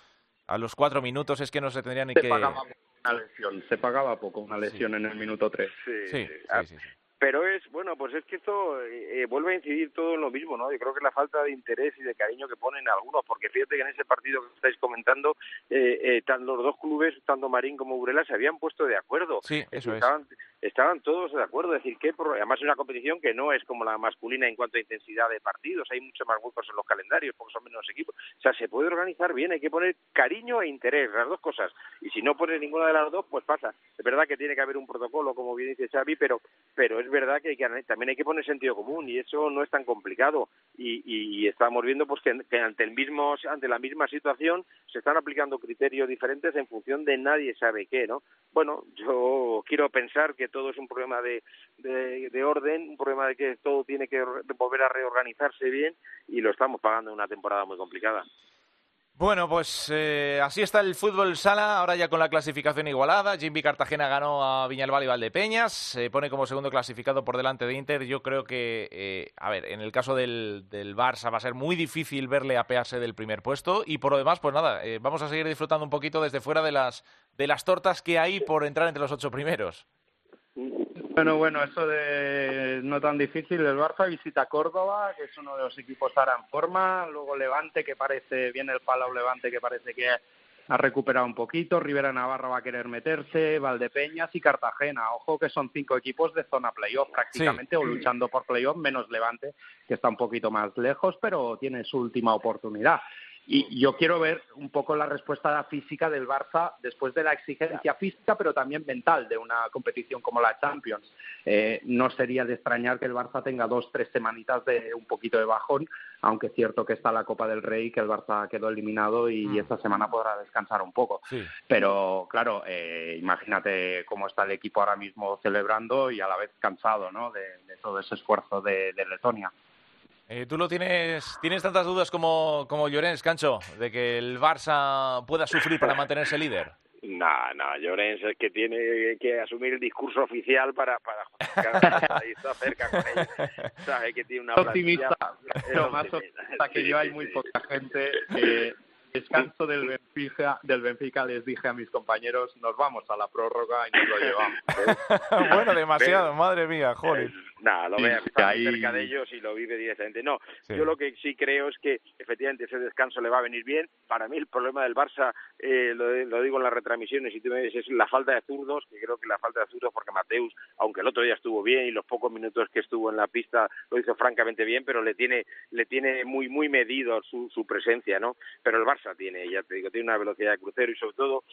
a los cuatro minutos. Es que no se tendría ni Se que... pagaba poco una lesión, se pagaba poco una lesión en el minuto tres. Sí, Sí, sí. Pero es, bueno, pues es que esto eh, vuelve a incidir todo en lo mismo, ¿no? Yo creo que la falta de interés y de cariño que ponen algunos, porque fíjate que en ese partido que estáis comentando, eh, eh, tan los dos clubes, tanto Marín como Burela, se habían puesto de acuerdo. Sí, eso es. estaban, estaban todos de acuerdo, es decir, que pro- además es una competición que no es como la masculina en cuanto a intensidad de partidos, hay mucho más huecos en los calendarios, porque son menos equipos. O sea, se puede organizar bien, hay que poner cariño e interés, las dos cosas. Y si no pones ninguna de las dos, pues pasa. Es verdad que tiene que haber un protocolo, como bien dice Xavi, pero, pero es verdad que, hay que también hay que poner sentido común y eso no es tan complicado. Y, y, estamos viendo pues que, ante el mismo ante la misma situación se están aplicando criterios diferentes en función de nadie sabe qué, ¿no? Bueno, yo quiero pensar que todo es un problema de, de, de orden, un problema de que todo tiene que volver a reorganizarse bien y lo estamos pagando en una temporada muy complicada. Bueno, pues eh, así está el fútbol sala, ahora ya con la clasificación igualada. Jimmy Cartagena ganó a Viñalbal y Valdepeñas, se pone como segundo clasificado por delante de Inter. Yo creo que, eh, a ver, en el caso del, del Barça va a ser muy difícil verle apearse del primer puesto y por lo demás, pues nada, eh, vamos a seguir disfrutando un poquito desde fuera de las, de las tortas que hay por entrar entre los ocho primeros. Bueno, bueno, eso de no tan difícil. El Barça visita Córdoba, que es uno de los equipos ahora en forma. Luego Levante, que parece, viene el Palau Levante, que parece que ha recuperado un poquito. Rivera Navarra va a querer meterse. Valdepeñas y Cartagena. Ojo que son cinco equipos de zona playoff prácticamente, o luchando por playoff, menos Levante, que está un poquito más lejos, pero tiene su última oportunidad. Y yo quiero ver un poco la respuesta física del Barça después de la exigencia física, pero también mental de una competición como la Champions. Eh, no sería de extrañar que el Barça tenga dos, tres semanitas de un poquito de bajón, aunque es cierto que está la Copa del Rey, que el Barça quedó eliminado y Mm. esta semana podrá descansar un poco. Sí. Pero claro, eh, imagínate cómo está el equipo ahora mismo celebrando y a la vez cansado ¿no? de, de todo ese esfuerzo de, de Letonia. Eh, ¿Tú lo tienes, tienes tantas dudas como, como Llorens, Cancho, de que el Barça pueda sufrir para mantenerse líder? No, no, Llorens es que tiene que asumir el discurso oficial para, para justificar ahí está cerca con ellos. Sabe que tiene una optimista, pero más optimista. que yo hay muy poca gente que descanso del Benfica, del Benfica les dije a mis compañeros nos vamos a la prórroga y nos lo llevamos. bueno, demasiado, madre mía, joder. Nada, lo Sí, ve, sí, está ahí- cerca de ellos y lo vive directamente. No, Sí. yo lo que sí creo es que efectivamente ese descanso le va a venir bien. Para mí el problema del Barça, eh, lo, lo digo en las retransmisiones, y tú me dices, es la falta de zurdos, que creo que la falta de zurdos, porque Mateus, aunque el otro día estuvo bien y los pocos minutos que estuvo en la pista lo hizo francamente bien, pero le tiene le tiene muy muy medido su, su presencia, ¿no? Pero el Barça tiene, ya te digo, tiene una velocidad de crucero y sobre todo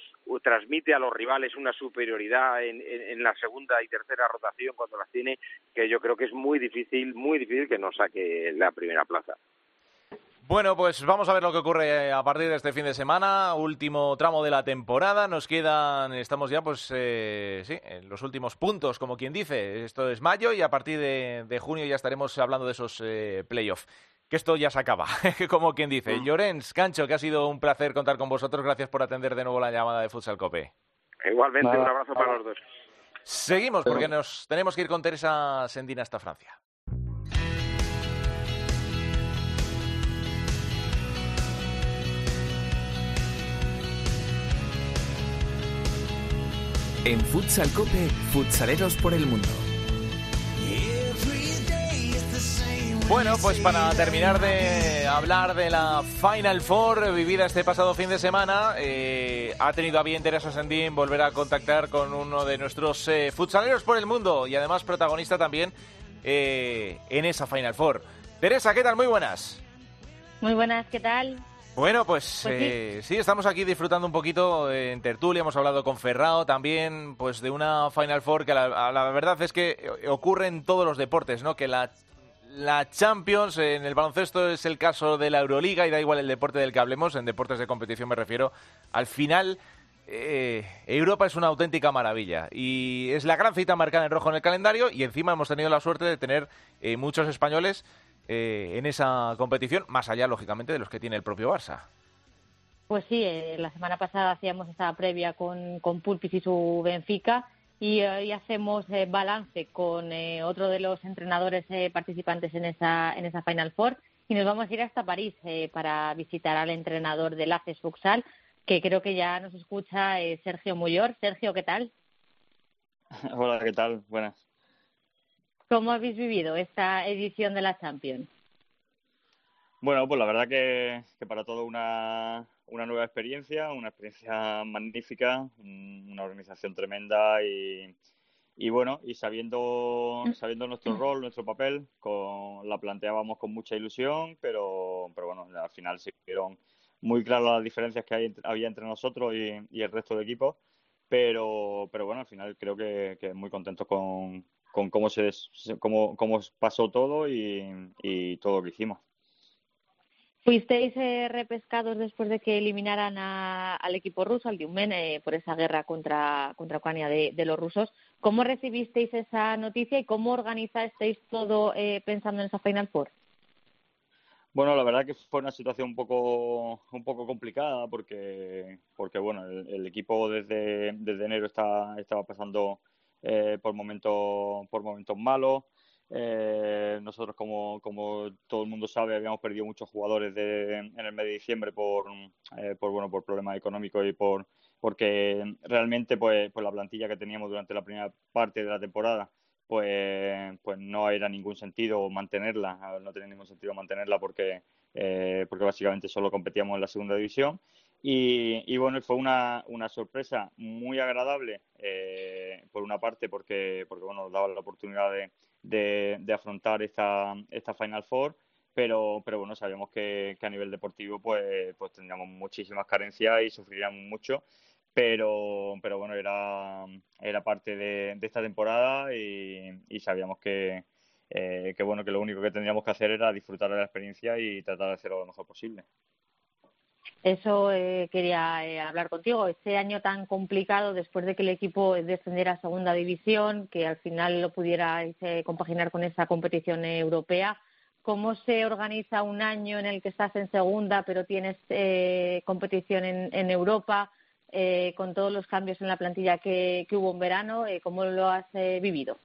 transmite a los rivales una superioridad en, en, en la segunda y tercera rotación cuando las tiene, que yo creo que es muy difícil, muy difícil que no saque la primera plaza. Bueno, pues vamos a ver lo que ocurre a partir de este fin de semana, último tramo de la temporada. Nos quedan, estamos ya, pues, eh, sí, en los últimos puntos, como quien dice. Esto es mayo y a partir de, de junio ya estaremos hablando de esos eh, playoffs. Que esto ya se acaba, como quien dice. Llorens, Cancho, que ha sido un placer contar con vosotros. Gracias por atender de nuevo la llamada de Futsal Cope. Igualmente, Nada, un abrazo para nada. los dos. Seguimos porque nos tenemos que ir con Teresa Sendina hasta Francia. En Futsal Cope, futsaleros por el mundo. Bueno, pues para terminar de hablar de la Final Four vivida este pasado fin de semana, eh, ha tenido a bien Teresa Sendín volver a contactar con uno de nuestros eh, futsaleros por el mundo y además protagonista también eh, en esa Final Four. Teresa, ¿qué tal? Muy buenas. Muy buenas, ¿qué tal? Bueno, pues, Pues eh, sí. estamos aquí disfrutando un poquito en tertulia, hemos hablado con Ferrao también, pues de una Final Four que la, la verdad es que ocurre en todos los deportes, ¿no? Que la, la Champions, en el baloncesto es el caso de la Euroliga y da igual el deporte del que hablemos, en deportes de competición me refiero, al final eh, Europa es una auténtica maravilla y es la gran cita marcada en rojo en el calendario y encima hemos tenido la suerte de tener eh, muchos españoles eh, en esa competición, más allá, lógicamente, de los que tiene el propio Barça. Pues sí, eh, la semana pasada hacíamos esa previa con, con Pulpis y su Benfica y hoy hacemos eh, balance con eh, otro de los entrenadores eh, participantes en esa, en esa Final Four y nos vamos a ir hasta París eh, para visitar al entrenador del ACES Futsal, que creo que ya nos escucha eh, Sergio Muyor. Sergio, ¿qué tal? Hola, ¿qué tal? Buenas. ¿Cómo habéis vivido esta edición de la Champions? Bueno, pues la verdad que, que para todo una, una nueva experiencia, una experiencia magnífica, un- una organización tremenda y, y bueno, y sabiendo, sabiendo nuestro rol, nuestro papel, con, la planteábamos con mucha ilusión, pero, pero bueno, al final se vieron muy claras las diferencias que hay, había entre nosotros y, y el resto de equipos, pero, pero bueno, al final creo que, que muy contentos con, con cómo se cómo, cómo pasó todo y, y todo lo que hicimos. Fuisteis eh, repescados después de que eliminaran a- al equipo ruso, al Diumen, eh, por esa guerra contra, contra Ucrania de, los rusos. ¿Cómo recibisteis esa noticia y cómo organizasteis todo eh, pensando en esa Final Four? Bueno, la verdad que fue una situación un poco, un poco complicada porque, porque bueno, el, el equipo desde, desde enero está, estaba pasando eh, por momentos, por momentos malos. Eh, nosotros, como, como todo el mundo sabe, habíamos perdido muchos jugadores de, en el mes de diciembre por, eh, por, bueno, por problemas económicos y por, porque realmente pues, pues la plantilla que teníamos durante la primera parte de la temporada pues, pues no era ningún sentido mantenerla, no tenía ningún sentido mantenerla porque, eh, porque básicamente solo competíamos en la segunda división. Y, y bueno, fue una, una sorpresa muy agradable, eh, por una parte, porque, porque bueno, nos daba la oportunidad de, de, afrontar esta, esta Final Four, pero, pero bueno, sabíamos que, a nivel deportivo pues, pues tendríamos muchísimas carencias y sufriríamos mucho pero, pero bueno, era, era parte de, esta temporada y, y sabíamos que, eh, que bueno, que lo único que tendríamos que hacer era disfrutar de la experiencia y tratar de hacerlo lo mejor posible. Eso eh, quería eh, hablar contigo. Este año tan complicado, después de que el equipo descendiera a segunda división, que al final lo pudiera eh, compaginar con esa competición europea, ¿cómo se organiza un año en el que estás en segunda, pero tienes eh, competición en, Europa? con todos los cambios en la plantilla que, que hubo en verano, ¿cómo lo has vivido?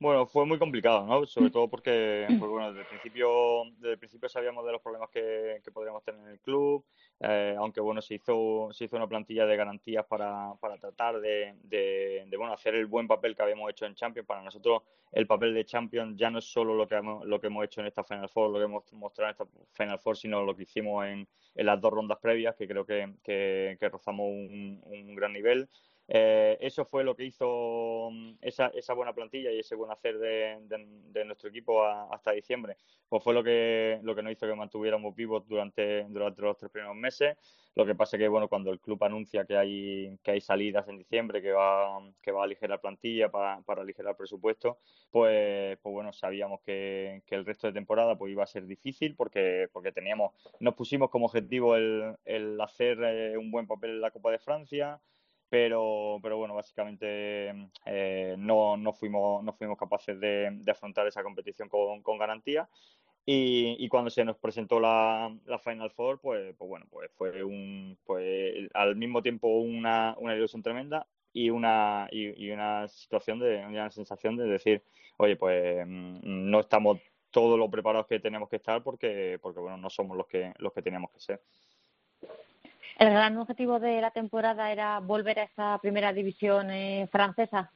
Bueno, fue muy complicado, ¿no? Sobre todo porque, pues bueno, desde el principio, desde el principio sabíamos de los problemas que, que podríamos tener en el club, eh, aunque bueno, se hizo, se hizo una plantilla de garantías para, para tratar de, de, de, bueno, hacer el buen papel que habíamos hecho en Champions. Para nosotros el papel de Champions ya no es solo lo que hemos, lo que hemos hecho en esta Final Four, lo que hemos mostrado en esta Final Four, sino lo que hicimos en, en las dos rondas previas, que creo que, que, que rozamos un, un gran nivel. Eh, eso fue lo que hizo esa, esa, buena plantilla y ese buen hacer de, nuestro equipo hasta diciembre. Pues fue lo que, lo que nos hizo que mantuviéramos vivos durante, durante los tres primeros meses. Lo que pasa que, bueno, cuando el club anuncia que hay, que hay salidas en diciembre, que va, que va a aligerar plantilla para, para aligerar presupuesto, pues, pues bueno, sabíamos que, el resto de temporada pues iba a ser difícil porque, porque teníamos, nos pusimos como objetivo el, el hacer eh, un buen papel en la Copa de Francia, pero, pero bueno, básicamente eh, no, no, fuimos, no fuimos capaces de, de afrontar esa competición con, con garantía. Y, y, cuando se nos presentó la, la Final Four, pues, pues bueno, pues fue un, pues al mismo tiempo una, una ilusión tremenda y una, y, una situación de, una sensación de decir, oye, pues no estamos todo lo preparados que tenemos que estar porque, porque bueno, no somos los que, los que teníamos que ser. ¿El gran objetivo de la temporada era volver a esa primera división eh, francesa?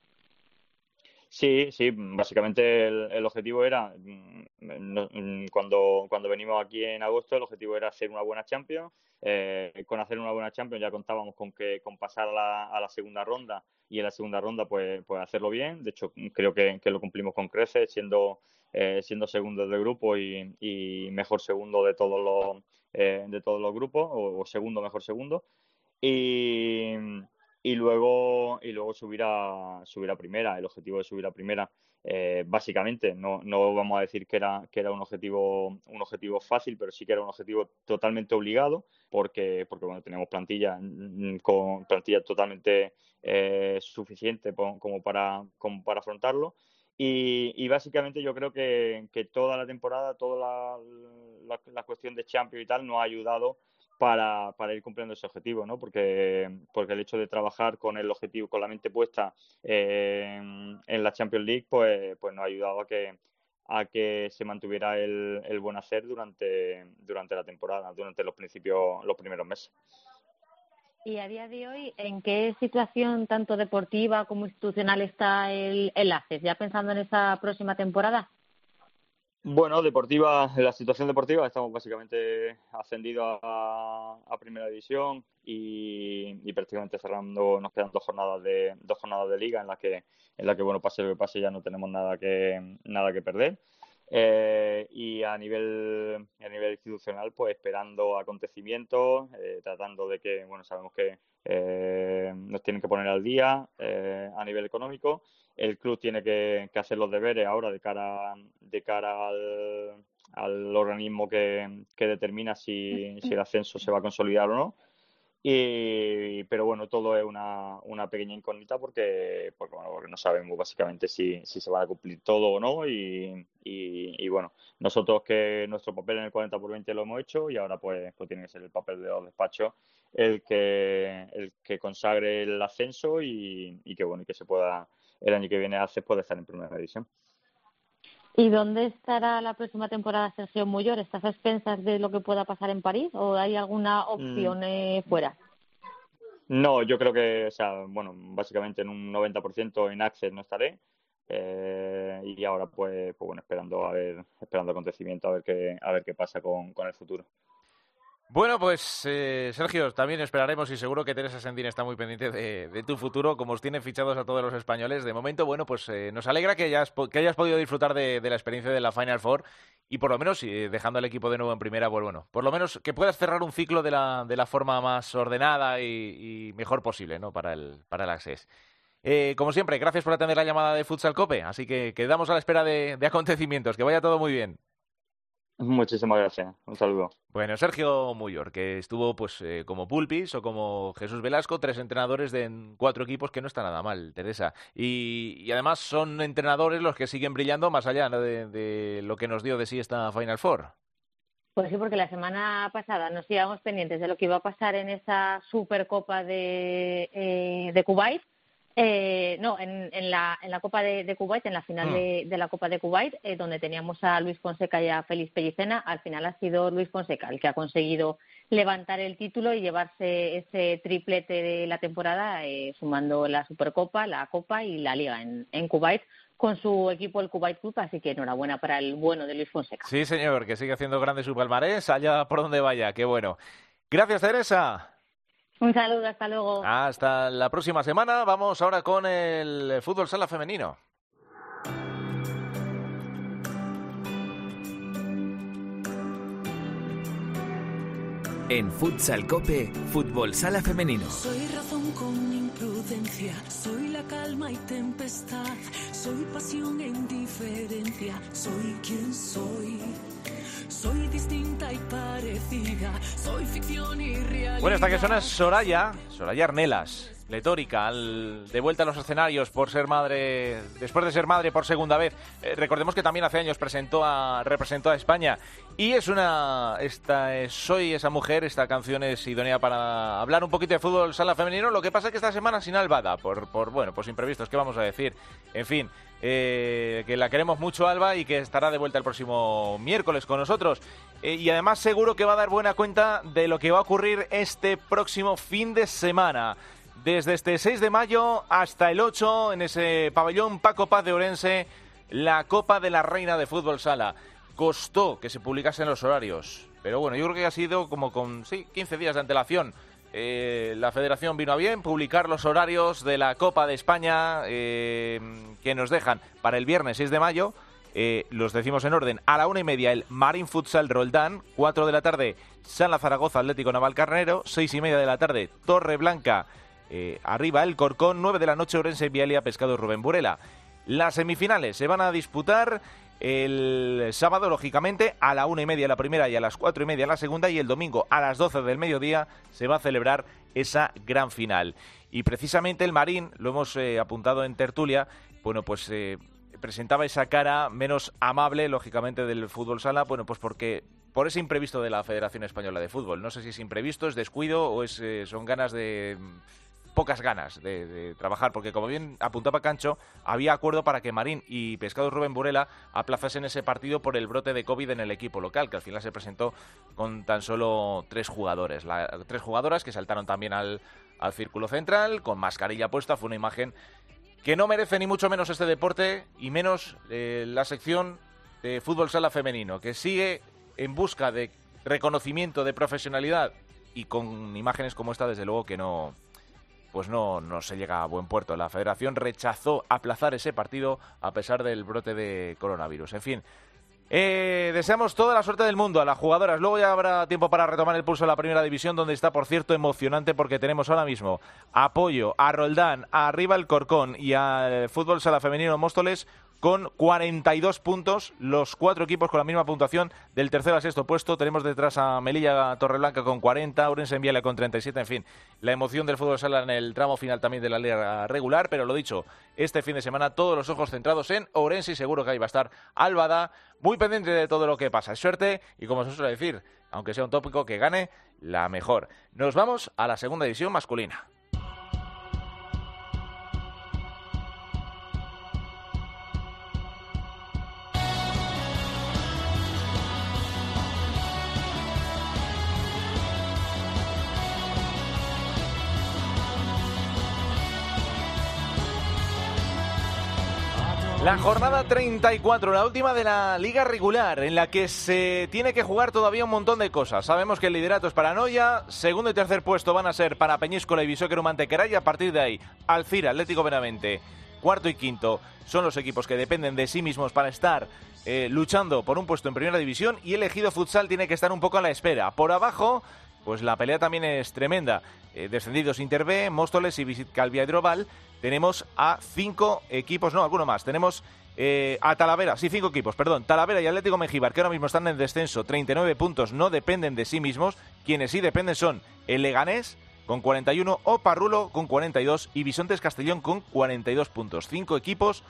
Sí, sí, básicamente el, objetivo era, mm, mm, cuando, cuando venimos aquí en agosto, el objetivo era hacer una buena Champions. Eh, con hacer una buena Champions ya contábamos con que con pasar a la, segunda ronda y en la segunda ronda pues, pues hacerlo bien. De hecho, creo que, lo cumplimos con creces, siendo, eh, siendo segundo del grupo y, mejor segundo de todos los, eh, de todos los grupos, o, segundo mejor segundo. Y, y luego y luego subir a subir a primera el objetivo de subir a primera eh, básicamente no, no vamos a decir que era que era un objetivo un objetivo fácil pero sí que era un objetivo totalmente obligado porque porque bueno tenemos plantilla con plantilla totalmente eh, suficiente como para como para afrontarlo y, y, básicamente yo creo que, toda la temporada, toda la, la, cuestión de Champions y tal nos ha ayudado para, para, ir cumpliendo ese objetivo, ¿no? Porque, porque el hecho de trabajar con el objetivo, con la mente puesta en, la Champions League, pues, pues nos ha ayudado a que, a que se mantuviera el, el buen hacer durante, durante la temporada, durante los principios, los primeros meses. Y a día de hoy, ¿en qué situación tanto deportiva como institucional está el, el ACES? Ya pensando en esa próxima temporada. Bueno, deportiva, la situación deportiva estamos básicamente ascendidos a, primera división y, prácticamente cerrando, nos quedan dos jornadas de dos jornadas de liga en la que en la que bueno pase lo que pase ya no tenemos nada que nada que perder eh, y a nivel a nivel institucional pues esperando acontecimientos eh, tratando de que bueno sabemos que eh, nos tienen que poner al día a nivel económico el club tiene que, hacer los deberes ahora de cara, de cara al, organismo que, determina si, el ascenso se va a consolidar o no. Y, pero bueno, todo es una, una pequeña incógnita porque, porque, bueno, porque no sabemos básicamente si, si se va a cumplir todo o no. Y, y, bueno, nosotros que nuestro papel en el 40 por 20 lo hemos hecho y ahora pues, pues tiene que ser el papel de los despachos el que, el que consagre el ascenso y, que bueno, y que se pueda el año que viene hace puede estar en primera división. ¿Y dónde estará la próxima temporada Sergio Muyor? ¿Estás a expensas de lo que pueda pasar en París o hay alguna opción mm. eh, fuera? No, yo creo que, o sea, bueno, básicamente en un 90% en Access no estaré. Eh, y ahora pues, pues bueno esperando a ver esperando acontecimiento a ver qué a ver qué pasa con, con el futuro bueno, pues eh, Sergio, también esperaremos y seguro que Teresa Sendín está muy pendiente de, tu futuro, como os tienen fichados a todos los españoles. De momento, bueno, pues eh, nos alegra que hayas, que hayas podido disfrutar de, la experiencia de la Final Four y por lo menos, dejando al equipo de nuevo en primera, pues bueno, por lo menos que puedas cerrar un ciclo de la, de la forma más ordenada y, mejor posible, ¿no? Para el, para el Access. Eh, como siempre, gracias por atender la llamada de Futsal Cope, así que quedamos a la espera de acontecimientos. Que vaya todo muy bien. Muchísimas gracias. Un saludo. Bueno, Sergio Muyor, que estuvo pues eh, como Pulpis o como Jesús Velasco, tres entrenadores de cuatro equipos que no está nada mal, Teresa. Y, además son entrenadores los que siguen brillando más allá de, lo que nos dio de sí esta Final Four. Pues sí, porque la semana pasada nos íbamos pendientes de lo que iba a pasar en esa Supercopa de, eh, de Kuwait eh, no, en, en, la, en la Copa de, de Kuwait, en la final mm. de, de, la Copa de Kuwait, eh, donde teníamos a Luis Fonseca y a Félix Pellicena, al final ha sido Luis Fonseca el que ha conseguido levantar el título y llevarse ese triplete de la temporada, eh, sumando la Supercopa, la Copa y la Liga en, en Kuwait con su equipo el Kuwait Club, así que enhorabuena para el bueno de Luis Fonseca. Sí, señor, que sigue haciendo grande su palmarés, allá por donde vaya, qué bueno. Gracias, Teresa. Un saludo, hasta luego. Hasta la próxima semana. Vamos ahora con el fútbol sala femenino. En Futsal Cope, Fútbol Sala Femenino. Soy razón con imprudencia, soy la calma y tempestad, soy pasión e indiferencia, soy quien soy. Soy distinta y parecida, soy ficción y realidad. Bueno, esta que suena es Soraya, Soraya Arnelas, letórica, al, de vuelta a los escenarios por ser madre, después de ser madre por segunda vez. Eh, recordemos que también hace años presentó a, representó a España. Y es una, esta es, Soy esa mujer, esta canción es idónea para hablar un poquito de fútbol sala femenino. Lo que pasa es que esta semana sin Albada, por, por bueno, pues imprevistos, ¿qué vamos a decir? En fin, eh, que la queremos mucho, Alba, y que estará de vuelta el próximo miércoles con nosotros. eh, y además seguro que va a dar buena cuenta de lo que va a ocurrir este próximo fin de semana. Desde este 6 de mayo hasta el 8 en ese pabellón Paco Paz de Orense, la Copa de la Reina de Fútbol Sala. Costó que se publicasen los horarios, pero bueno, yo creo que ha sido como con sí, 15 días de antelación. Eh, la federación vino a bien publicar los horarios de la Copa de España eh, que nos dejan para el viernes 6 de mayo. Eh, los decimos en orden. A la una y media el Marín Futsal Roldán. Cuatro de la tarde Sala Zaragoza Atlético Naval Carnero. Seis y media de la tarde Torre Blanca. Arriba el Corcón. Nueve de la noche Orense Vialia Pescado Rubén Burela. Las semifinales se van a disputar el sábado, lógicamente, a la una y media la primera y a las cuatro y media la segunda, y el domingo a las doce del mediodía se va a celebrar esa gran final. Y precisamente el Marín, lo hemos eh, apuntado en tertulia, bueno, pues eh, presentaba esa cara menos amable, lógicamente, del fútbol sala, bueno, pues porque por ese imprevisto de la Federación Española de Fútbol. No sé si es imprevisto, es descuido o es, eh, son ganas de pocas ganas de, trabajar, porque como bien apuntaba Cancho, había acuerdo para que Marín y Pescados Rubén Burela aplazasen ese partido por el brote de COVID en el equipo local, que al final se presentó con tan solo tres jugadores, tres jugadoras que saltaron también al, al círculo central, con mascarilla puesta, fue una imagen que no merece ni mucho menos este deporte y menos eh, la sección de fútbol sala femenino, que sigue en busca de reconocimiento, de profesionalidad y con imágenes como esta, desde luego que no, pues no, no se llega a buen puerto. La federación rechazó aplazar ese partido a pesar del brote de coronavirus. En fin, eh, deseamos toda la suerte del mundo a las jugadoras. Luego ya habrá tiempo para retomar el pulso de la primera división, donde está, por cierto, emocionante porque tenemos ahora mismo apoyo a Roldán, a Arriba el Corcón y al Fútbol Sala Femenino Móstoles con 42 puntos, los cuatro equipos con la misma puntuación del tercero a sexto puesto. Tenemos detrás a Melilla Torreblanca con 40, Urense Enviale con 37, en fin, la emoción del fútbol sala en el tramo final también de la liga regular, pero lo dicho, este fin de semana todos los ojos centrados en Orense y seguro que ahí va a estar Albada, muy pendiente de todo lo que pasa. Suerte y como se suele decir, aunque sea un tópico, que gane la mejor. Nos vamos a la segunda división masculina. La jornada 34, la última de la liga regular, en la que se tiene que jugar todavía un montón de cosas. Sabemos que el liderato es para Noya, segundo y tercer puesto van a ser para Peñíscola y Bisóquero Mantequera, y a partir de ahí, Alcira, Atlético Benavente, cuarto y quinto son los equipos que dependen de sí mismos para estar eh, luchando por un puesto en primera división, y el Ejido Futsal tiene que estar un poco a la espera. Por abajo, pues la pelea también es tremenda. Eh, descendidos Interb, Móstoles y Visit Calvia Hidroval. Tenemos a cinco equipos, no, alguno más. Tenemos eh, a Talavera, sí, cinco equipos, perdón. Talavera y Atlético Mejíbar, que ahora mismo están en descenso, 39 puntos, no dependen de sí mismos. Quienes sí dependen son el Leganés, con 41, o Parrulo con 42 y Bisontes Castellón con 42 puntos. Cinco equipos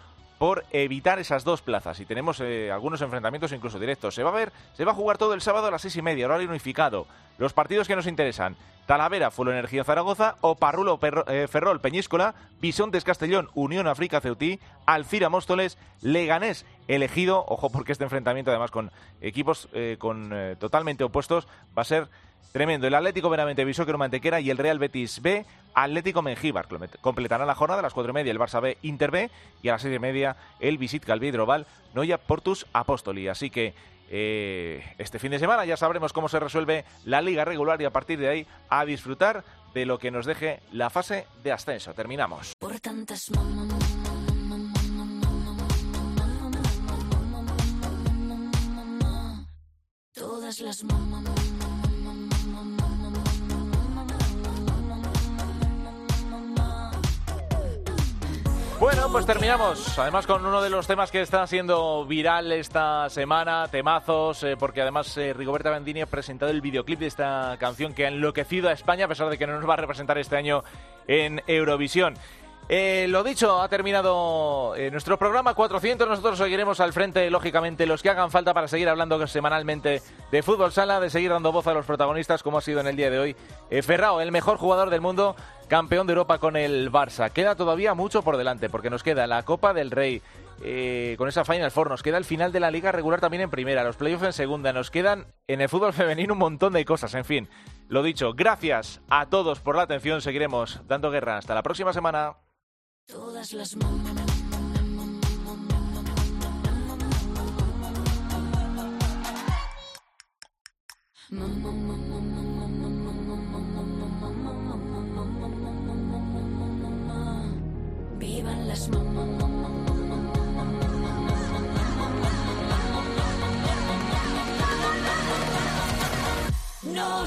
por evitar esas dos plazas. Y tenemos eh, algunos enfrentamientos incluso directos. Se va a ver, se va a jugar todo el sábado a las seis y media, horario unificado. Los partidos que nos interesan. Talavera, Fulo Energía Zaragoza, Oparrulo eh, Ferrol Peñíscola, Bisontes Castellón, Unión África Ceutí, Alcira Móstoles, Leganés elegido, ojo porque este enfrentamiento además con equipos eh, con totalmente opuestos va a ser Tremendo. El Atlético Benavente Bisóquero Mantequera y el Real Betis B, Atlético Mengíbar. Completarán la jornada a las cuatro y media el Barça B Inter B y a las seis y media el Visit Calvidroval Noya Portus Apóstoli. Así que eh, este fin de semana ya sabremos cómo se resuelve la liga regular y a partir de ahí a disfrutar de lo que nos deje la fase de ascenso. Terminamos. Por tantas todas las Bueno, pues terminamos. Además con uno de los temas que está siendo viral esta semana, temazos, eh, porque además eh, Rigoberta Bandini ha presentado el videoclip de esta canción que ha enloquecido a España a pesar de que no nos va a representar este año en Eurovisión. Eh, lo dicho, ha terminado eh, nuestro programa 400. Nosotros seguiremos al frente, lógicamente, los que hagan falta para seguir hablando semanalmente de fútbol sala, de seguir dando voz a los protagonistas, como ha sido en el día de hoy. Eh, Ferrao, el mejor jugador del mundo, campeón de Europa con el Barça. Queda todavía mucho por delante, porque nos queda la Copa del Rey, eh, con esa Final Four. Nos queda el final de la liga regular también en primera, los playoffs en segunda. Nos quedan en el fútbol femenino un montón de cosas. En fin, lo dicho, gracias a todos por la atención. Seguiremos dando guerra. Hasta la próxima semana. Todas las Vivan las No